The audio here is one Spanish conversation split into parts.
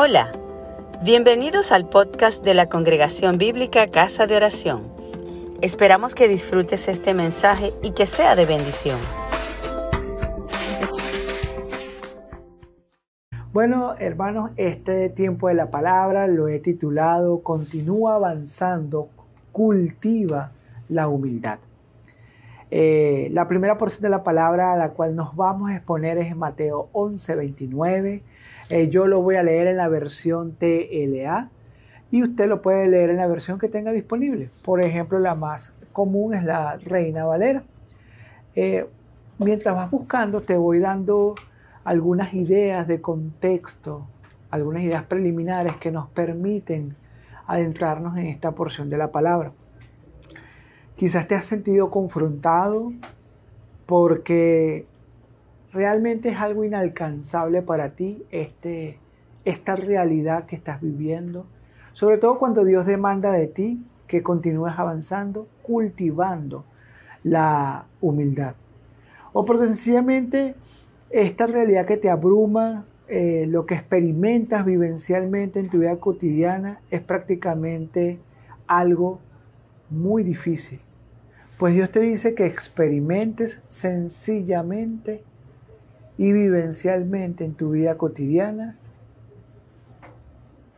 Hola, bienvenidos al podcast de la Congregación Bíblica Casa de Oración. Esperamos que disfrutes este mensaje y que sea de bendición. Bueno, hermanos, este tiempo de la palabra lo he titulado Continúa avanzando, cultiva la humildad. Eh, la primera porción de la palabra a la cual nos vamos a exponer es en Mateo 11, 29. Eh, yo lo voy a leer en la versión TLA y usted lo puede leer en la versión que tenga disponible. Por ejemplo, la más común es la Reina Valera. Eh, mientras vas buscando, te voy dando algunas ideas de contexto, algunas ideas preliminares que nos permiten adentrarnos en esta porción de la palabra. Quizás te has sentido confrontado porque realmente es algo inalcanzable para ti este, esta realidad que estás viviendo. Sobre todo cuando Dios demanda de ti que continúes avanzando, cultivando la humildad. O porque sencillamente esta realidad que te abruma, eh, lo que experimentas vivencialmente en tu vida cotidiana es prácticamente algo muy difícil. Pues Dios te dice que experimentes sencillamente y vivencialmente en tu vida cotidiana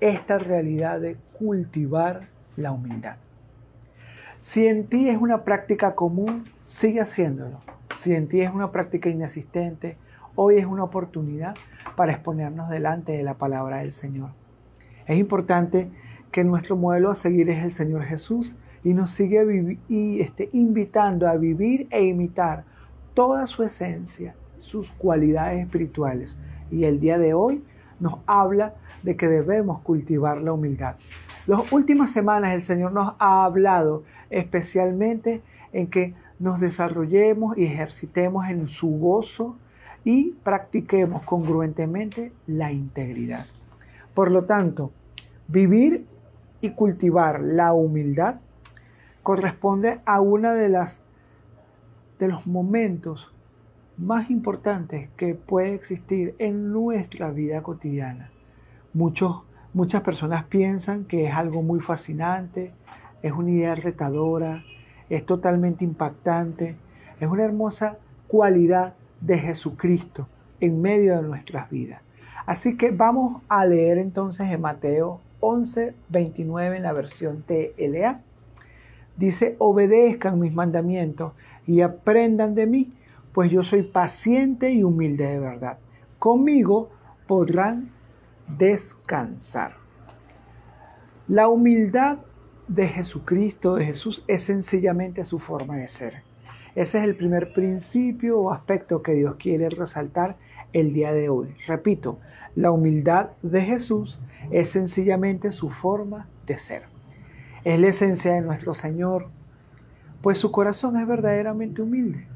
esta realidad de cultivar la humildad. Si en ti es una práctica común, sigue haciéndolo. Si en ti es una práctica inexistente, hoy es una oportunidad para exponernos delante de la palabra del Señor. Es importante que nuestro modelo a seguir es el Señor Jesús y nos sigue y, invitando a vivir e imitar toda su esencia, sus cualidades espirituales. Y el día de hoy nos habla de que debemos cultivar la humildad. Las últimas semanas el Señor nos ha hablado especialmente en que nos desarrollemos y ejercitemos en su gozo y practiquemos congruentemente la integridad. Por lo tanto, vivir y cultivar la humildad corresponde a una de las de los momentos más importantes que puede existir en nuestra vida cotidiana. Muchos, muchas personas piensan que es algo muy fascinante, es una idea retadora, es totalmente impactante, es una hermosa cualidad de Jesucristo en medio de nuestras vidas. Así que vamos a leer entonces en Mateo 11, 29 en la versión TLA Dice, obedezcan mis mandamientos y aprendan de mí, pues yo soy paciente y humilde de verdad. Conmigo podrán descansar. La humildad de Jesucristo, de Jesús, es sencillamente su forma de ser. Ese es el primer principio o aspecto que Dios quiere resaltar el día de hoy. Repito, la humildad de Jesús es sencillamente su forma de ser es la esencia de nuestro Señor, pues su corazón es verdaderamente humilde.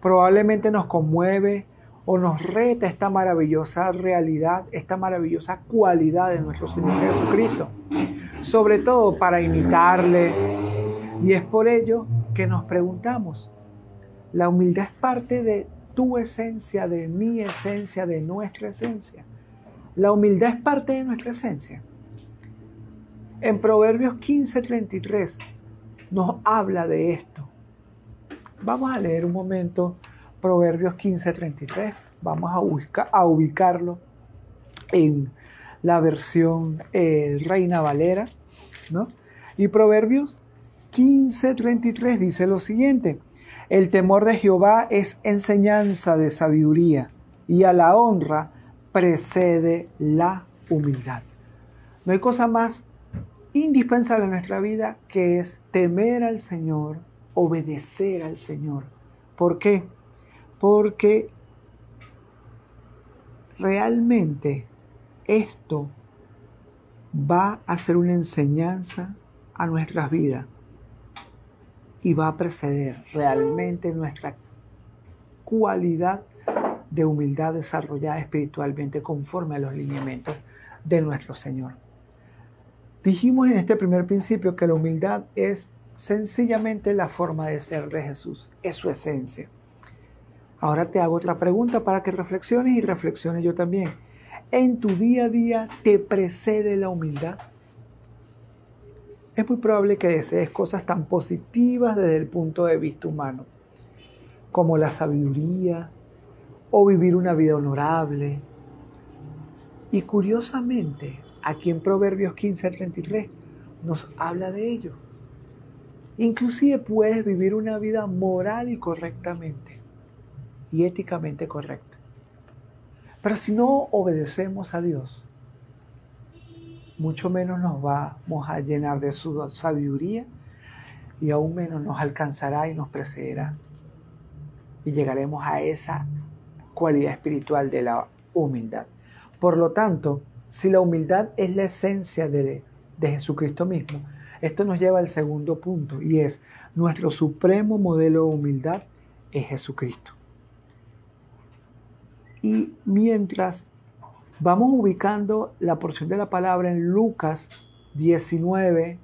Probablemente nos conmueve o nos reta esta maravillosa realidad, esta maravillosa cualidad de nuestro Señor Jesucristo, sobre todo para imitarle. Y es por ello que nos preguntamos, ¿la humildad es parte de tu esencia, de mi esencia, de nuestra esencia? ¿La humildad es parte de nuestra esencia? En Proverbios 15:33 nos habla de esto. Vamos a leer un momento Proverbios 15:33. Vamos a, a ubicarlo en la versión eh, Reina Valera. ¿no? Y Proverbios 15:33 dice lo siguiente. El temor de Jehová es enseñanza de sabiduría y a la honra precede la humildad. No hay cosa más indispensable en nuestra vida que es temer al Señor, obedecer al Señor. ¿Por qué? Porque realmente esto va a ser una enseñanza a nuestras vidas y va a preceder realmente nuestra cualidad de humildad desarrollada espiritualmente conforme a los lineamientos de nuestro Señor. Dijimos en este primer principio que la humildad es sencillamente la forma de ser de Jesús, es su esencia. Ahora te hago otra pregunta para que reflexiones y reflexione yo también. en tu día a día te precede la humildad? Es muy probable que desees cosas tan positivas desde el punto de vista humano, como la sabiduría o vivir una vida honorable. Y curiosamente, aquí en Proverbios 15 33 nos habla de ello. Inclusive puedes vivir una vida moral y correctamente y éticamente correcta. Pero si no obedecemos a Dios, mucho menos nos vamos a llenar de su sabiduría y aún menos nos alcanzará y nos precederá. Y llegaremos a esa cualidad espiritual de la humildad. Por lo tanto, si la humildad es la esencia de, de Jesucristo mismo, esto nos lleva al segundo punto y es nuestro supremo modelo de humildad es Jesucristo. Y mientras vamos ubicando la porción de la palabra en Lucas 19,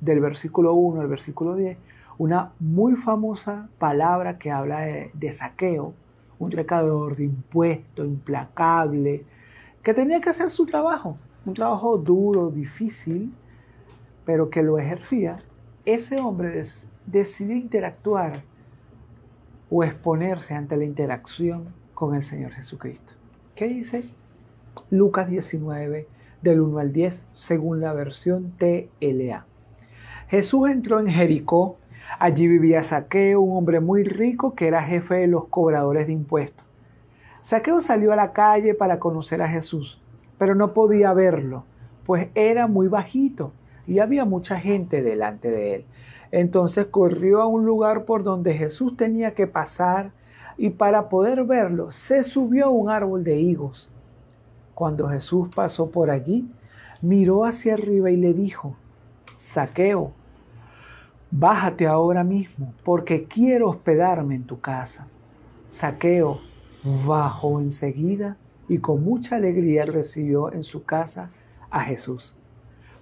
del versículo 1 al versículo 10, una muy famosa palabra que habla de, saqueo, un recador de impuestos, implacable, que tenía que hacer su trabajo, un trabajo duro, difícil, pero que lo ejercía, ese hombre decidió interactuar o exponerse ante la interacción con el Señor Jesucristo. ¿Qué dice Lucas 19, del 1 al 10, según la versión TLA? Jesús entró en Jericó. Allí vivía Saqueo, un hombre muy rico que era jefe de los cobradores de impuestos. Saqueo salió a la calle para conocer a Jesús, pero no podía verlo, pues era muy bajito y había mucha gente delante de él. Entonces corrió a un lugar por donde Jesús tenía que pasar y para poder verlo se subió a un árbol de higos. Cuando Jesús pasó por allí, miró hacia arriba y le dijo, Saqueo, bájate ahora mismo, porque quiero hospedarme en tu casa. Saqueo bajó enseguida y con mucha alegría recibió en su casa a Jesús.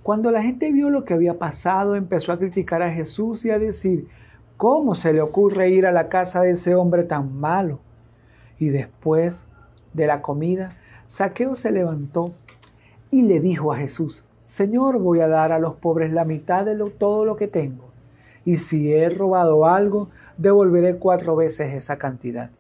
Cuando la gente vio lo que había pasado, empezó a criticar a Jesús y a decir, ¿cómo se le ocurre ir a la casa de ese hombre tan malo? Y después de la comida, Saqueo se levantó y le dijo a Jesús, Señor, voy a dar a los pobres la mitad de todo lo que tengo. Y si he robado algo, devolveré cuatro veces esa cantidad.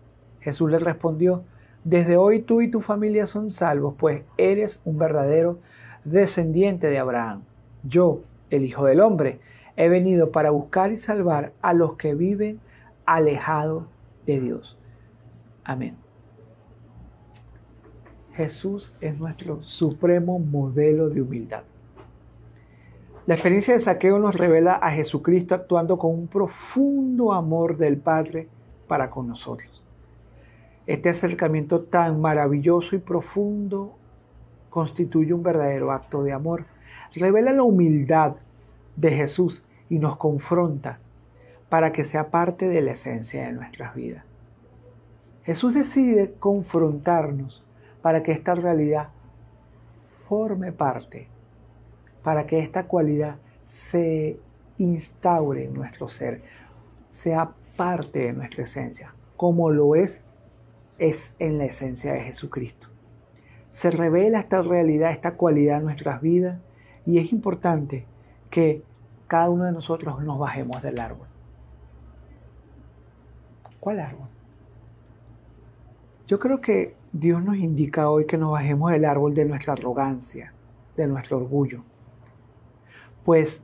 Jesús le respondió, desde hoy tú y tu familia son salvos, pues eres un verdadero descendiente de Abraham. Yo, el Hijo del Hombre, he venido para buscar y salvar a los que viven alejados de Dios. Amén. Jesús es nuestro supremo modelo de humildad. La experiencia de saqueo nos revela a Jesucristo actuando con un profundo amor del Padre para con nosotros. Este acercamiento tan maravilloso y profundo constituye un verdadero acto de amor. Revela la humildad de Jesús y nos confronta para que sea parte de la esencia de nuestras vidas. Jesús decide confrontarnos para que esta realidad forme parte, para que esta cualidad se instaure en nuestro ser, sea parte de nuestra esencia, como lo es, es en la esencia de Jesucristo se revela esta realidad, esta cualidad en nuestras vidas y es importante que cada uno de nosotros nos bajemos del árbol. ¿Cuál árbol? Yo creo que Dios nos indica hoy que nos bajemos del árbol de nuestra arrogancia, de nuestro orgullo. Pues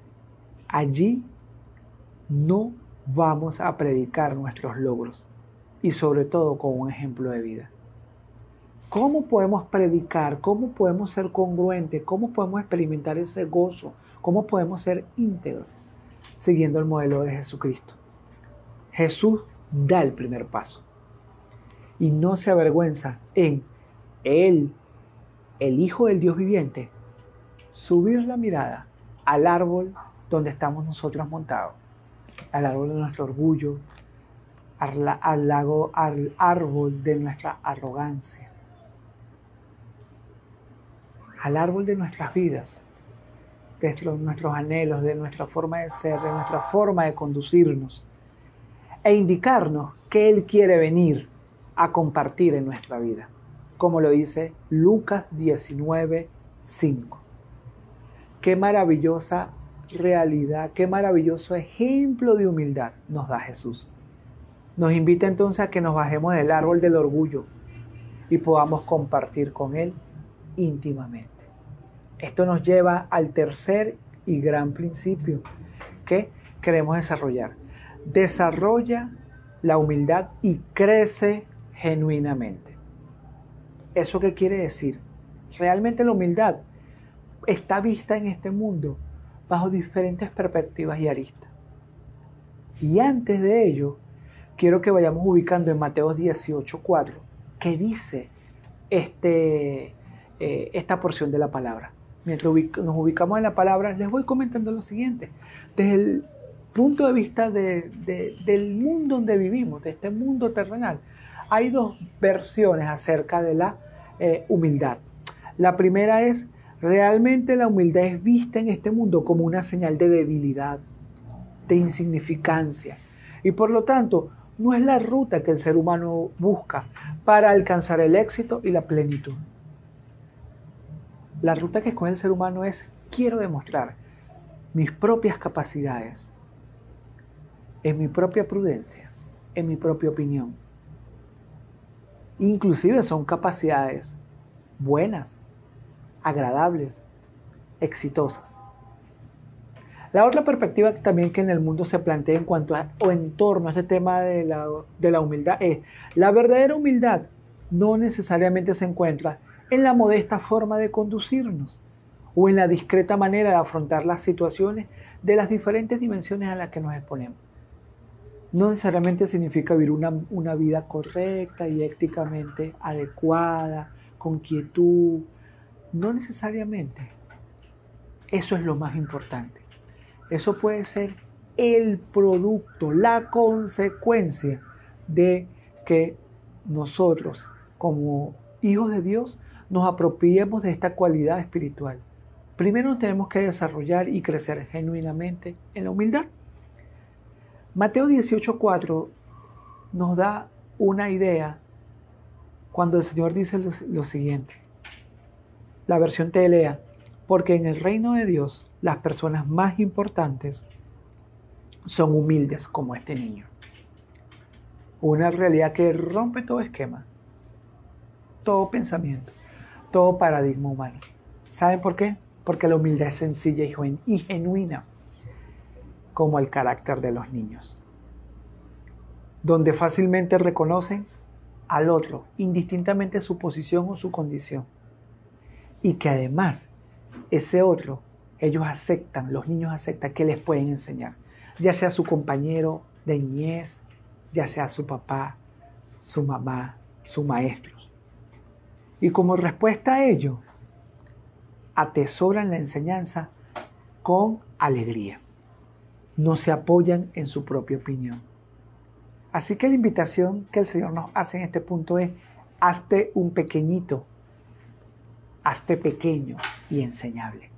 allí no vamos a predicar nuestros logros y sobre todo con un ejemplo de vida. ¿Cómo podemos predicar? ¿Cómo podemos ser congruentes? ¿Cómo podemos experimentar ese gozo? ¿Cómo podemos ser íntegros? Siguiendo el modelo de Jesucristo. Jesús da el primer paso y no se avergüenza en Él, el Hijo del Dios viviente, subir la mirada al árbol donde estamos nosotros montados, al árbol de nuestro orgullo, al, al árbol de nuestra arrogancia al árbol de nuestras vidas, de nuestros anhelos, de nuestra forma de ser, de nuestra forma de conducirnos, e indicarnos que Él quiere venir a compartir en nuestra vida. como lo dice Lucas 19, 5. Qué maravillosa realidad, qué maravilloso ejemplo de humildad nos da Jesús. Nos invita entonces a que nos bajemos del árbol del orgullo y podamos compartir con Él íntimamente. Esto nos lleva al tercer y gran principio que queremos desarrollar. Desarrolla la humildad y crece genuinamente. ¿Eso qué quiere decir? Realmente la humildad está vista en este mundo bajo diferentes perspectivas y aristas. Y antes de ello, quiero que vayamos ubicando en Mateo 18:4, que dice este, eh, esta porción de la palabra. Mientras nos ubicamos en la palabra, les voy comentando lo siguiente. Desde el punto de vista del mundo donde vivimos, de este mundo terrenal, hay dos versiones acerca de la eh, humildad. La primera es, realmente la humildad es vista en este mundo como una señal de debilidad, de insignificancia. Y por lo tanto, no es la ruta que el ser humano busca para alcanzar el éxito y la plenitud. La ruta que escoge el ser humano es, quiero demostrar mis propias capacidades, en mi propia prudencia, en mi propia opinión. Inclusive son capacidades buenas, agradables, exitosas. La otra perspectiva también que en el mundo se plantea en cuanto a, o en torno a este tema de la, de la humildad es, la verdadera humildad no necesariamente se encuentra en la modesta forma de conducirnos o en la discreta manera de afrontar las situaciones de las diferentes dimensiones a las que nos exponemos. No necesariamente significa vivir una, una vida correcta y éticamente adecuada, con quietud. No necesariamente. Eso es lo más importante. Eso puede ser el producto, la consecuencia de que nosotros como hijos de Dios nos apropiemos de esta cualidad espiritual. Primero tenemos que desarrollar y crecer genuinamente en la humildad. Mateo 18:4 nos da una idea cuando el Señor dice lo, siguiente. La versión te lea, porque en el reino de Dios las personas más importantes son humildes como este niño. Una realidad que rompe todo esquema, todo pensamiento todo paradigma humano. ¿Saben por qué? Porque la humildad es sencilla y genuina, como el carácter de los niños, donde fácilmente reconocen al otro, indistintamente su posición o su condición, y que además ese otro, ellos aceptan, los niños aceptan que les pueden enseñar, ya sea su compañero de niñez, ya sea su papá, su mamá, su maestro. Y como respuesta a ello, atesoran la enseñanza con alegría. No se apoyan en su propia opinión. Así que la invitación que el Señor nos hace en este punto es, hazte un pequeñito, hazte pequeño y enseñable.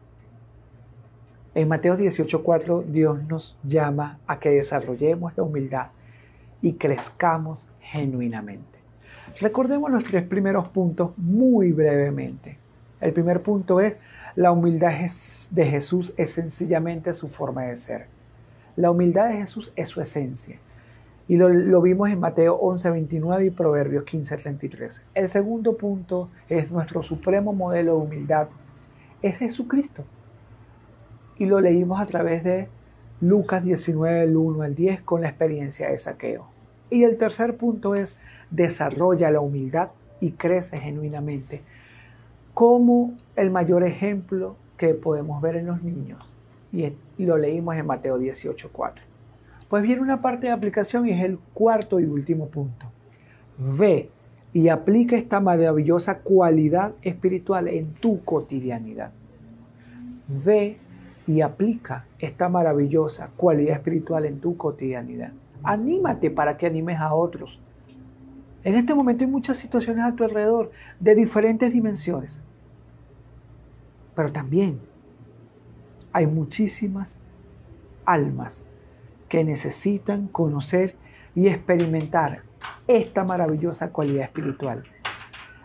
En Mateo 18:4 Dios nos llama a que desarrollemos la humildad y crezcamos genuinamente. Recordemos los tres primeros puntos muy brevemente. El primer punto es, la humildad de Jesús es sencillamente su forma de ser. La humildad de Jesús es su esencia. Y lo, vimos en Mateo 11, 29 y Proverbios 15, 33. El segundo punto es nuestro supremo modelo de humildad. Es Jesucristo. Y lo leímos a través de Lucas 19, el 1 al 10 con la experiencia de saqueo. Y el tercer punto es desarrolla la humildad y crece genuinamente. Como el mayor ejemplo que podemos ver en los niños. Y lo leímos en Mateo 18.4. Pues viene una parte de aplicación y es el cuarto y último punto. Ve y aplica esta maravillosa cualidad espiritual en tu cotidianidad. Ve y aplica esta maravillosa cualidad espiritual en tu cotidianidad. Anímate para que animes a otros. En este momento hay muchas situaciones a tu alrededor de diferentes dimensiones. Pero también hay muchísimas almas que necesitan conocer y experimentar esta maravillosa cualidad espiritual.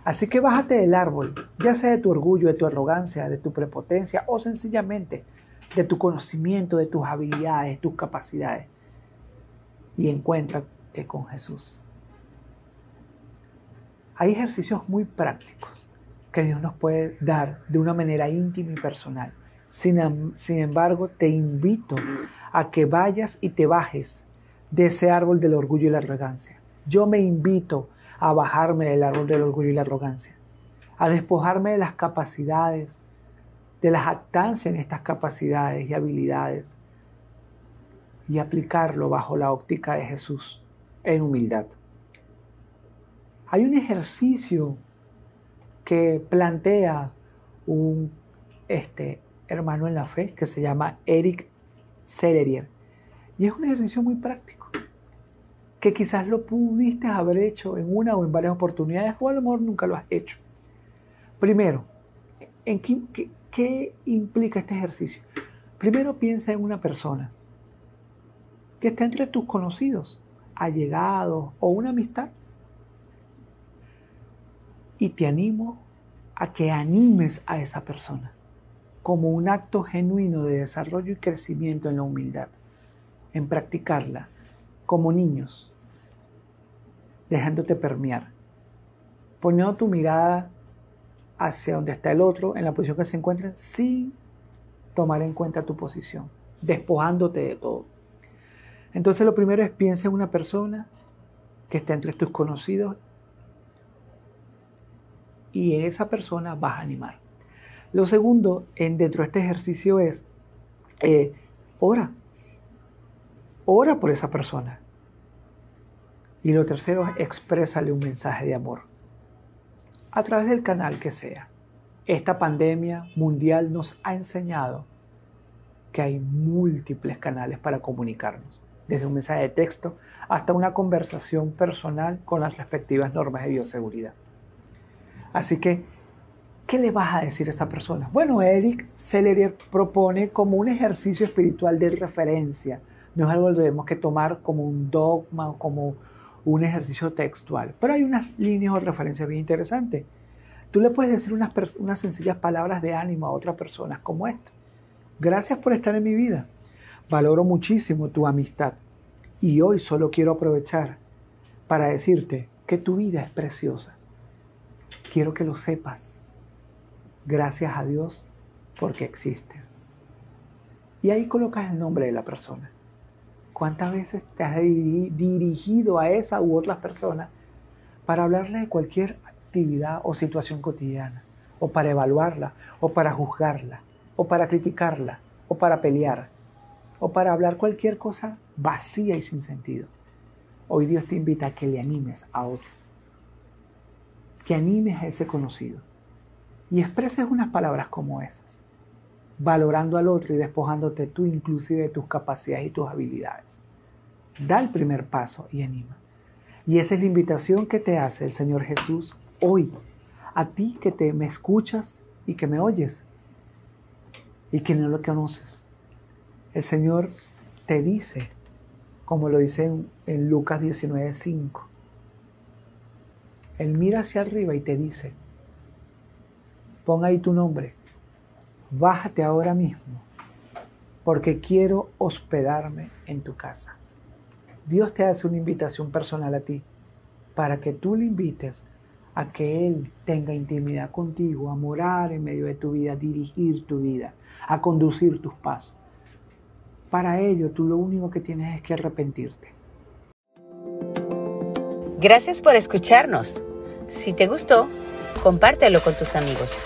Así que bájate del árbol, ya sea de tu orgullo, de tu arrogancia, de tu prepotencia o sencillamente de tu conocimiento, de tus habilidades, de tus capacidades y encuéntrate con Jesús. Hay ejercicios muy prácticos que Dios nos puede dar de una manera íntima y personal. Sin, sin, embargo, te invito a que vayas y te bajes de ese árbol del orgullo y la arrogancia. Yo me invito a bajarme del árbol del orgullo y la arrogancia, a despojarme de las capacidades, de la jactancia en estas capacidades y habilidades y aplicarlo bajo la óptica de Jesús en humildad. Hay un ejercicio que plantea un este, hermano en la fe que se llama Eric Sellerier y es un ejercicio muy práctico que quizás lo pudiste haber hecho en una o en varias oportunidades o a lo mejor nunca lo has hecho. Primero, ¿en qué, implica este ejercicio? Primero piensa en una persona que está entre tus conocidos, allegados o una amistad. Y te animo a que animes a esa persona como un acto genuino de desarrollo y crecimiento en la humildad, en practicarla como niños, dejándote permear, poniendo tu mirada hacia donde está el otro, en la posición que se encuentra, sin tomar en cuenta tu posición, despojándote de todo. Entonces lo primero es piensa en una persona que está entre tus conocidos y esa persona vas a animar. Lo segundo en, dentro de este ejercicio es eh, ora. Ora por esa persona. Y lo tercero es exprésale un mensaje de amor. A través del canal que sea. Esta pandemia mundial nos ha enseñado que hay múltiples canales para comunicarnos desde un mensaje de texto hasta una conversación personal con las respectivas normas de bioseguridad. Así que, ¿qué le vas a decir a esta persona? Bueno, Eric Sellerier propone como un ejercicio espiritual de referencia. No es algo que debemos tomar como un dogma o como un ejercicio textual. Pero hay unas líneas o referencias bien interesantes. Tú le puedes decir unas, unas sencillas palabras de ánimo a otras personas como esta. Gracias por estar en mi vida. Valoro muchísimo tu amistad y hoy solo quiero aprovechar para decirte que tu vida es preciosa. Quiero que lo sepas. Gracias a Dios porque existes. Y ahí colocas el nombre de la persona. ¿Cuántas veces te has dirigido a esa u otras personas para hablarle de cualquier actividad o situación cotidiana? O para evaluarla, o para juzgarla, o para criticarla, o para pelear o para hablar cualquier cosa vacía y sin sentido. Hoy Dios te invita a que le animes a otro, que animes a ese conocido y expreses unas palabras como esas, valorando al otro y despojándote tú inclusive de tus capacidades y tus habilidades. Da el primer paso y anima. Y esa es la invitación que te hace el Señor Jesús hoy, a ti que te me escuchas y que me oyes y que no lo conoces el Señor te dice, como lo dice en, Lucas 19:5, Él mira hacia arriba y te dice, pon ahí tu nombre, bájate ahora mismo, porque quiero hospedarme en tu casa. Dios te hace una invitación personal a ti para que tú le invites a que Él tenga intimidad contigo, a morar en medio de tu vida, a dirigir tu vida, a conducir tus pasos. Para ello, tú lo único que tienes es que arrepentirte. Gracias por escucharnos. Si te gustó, compártelo con tus amigos.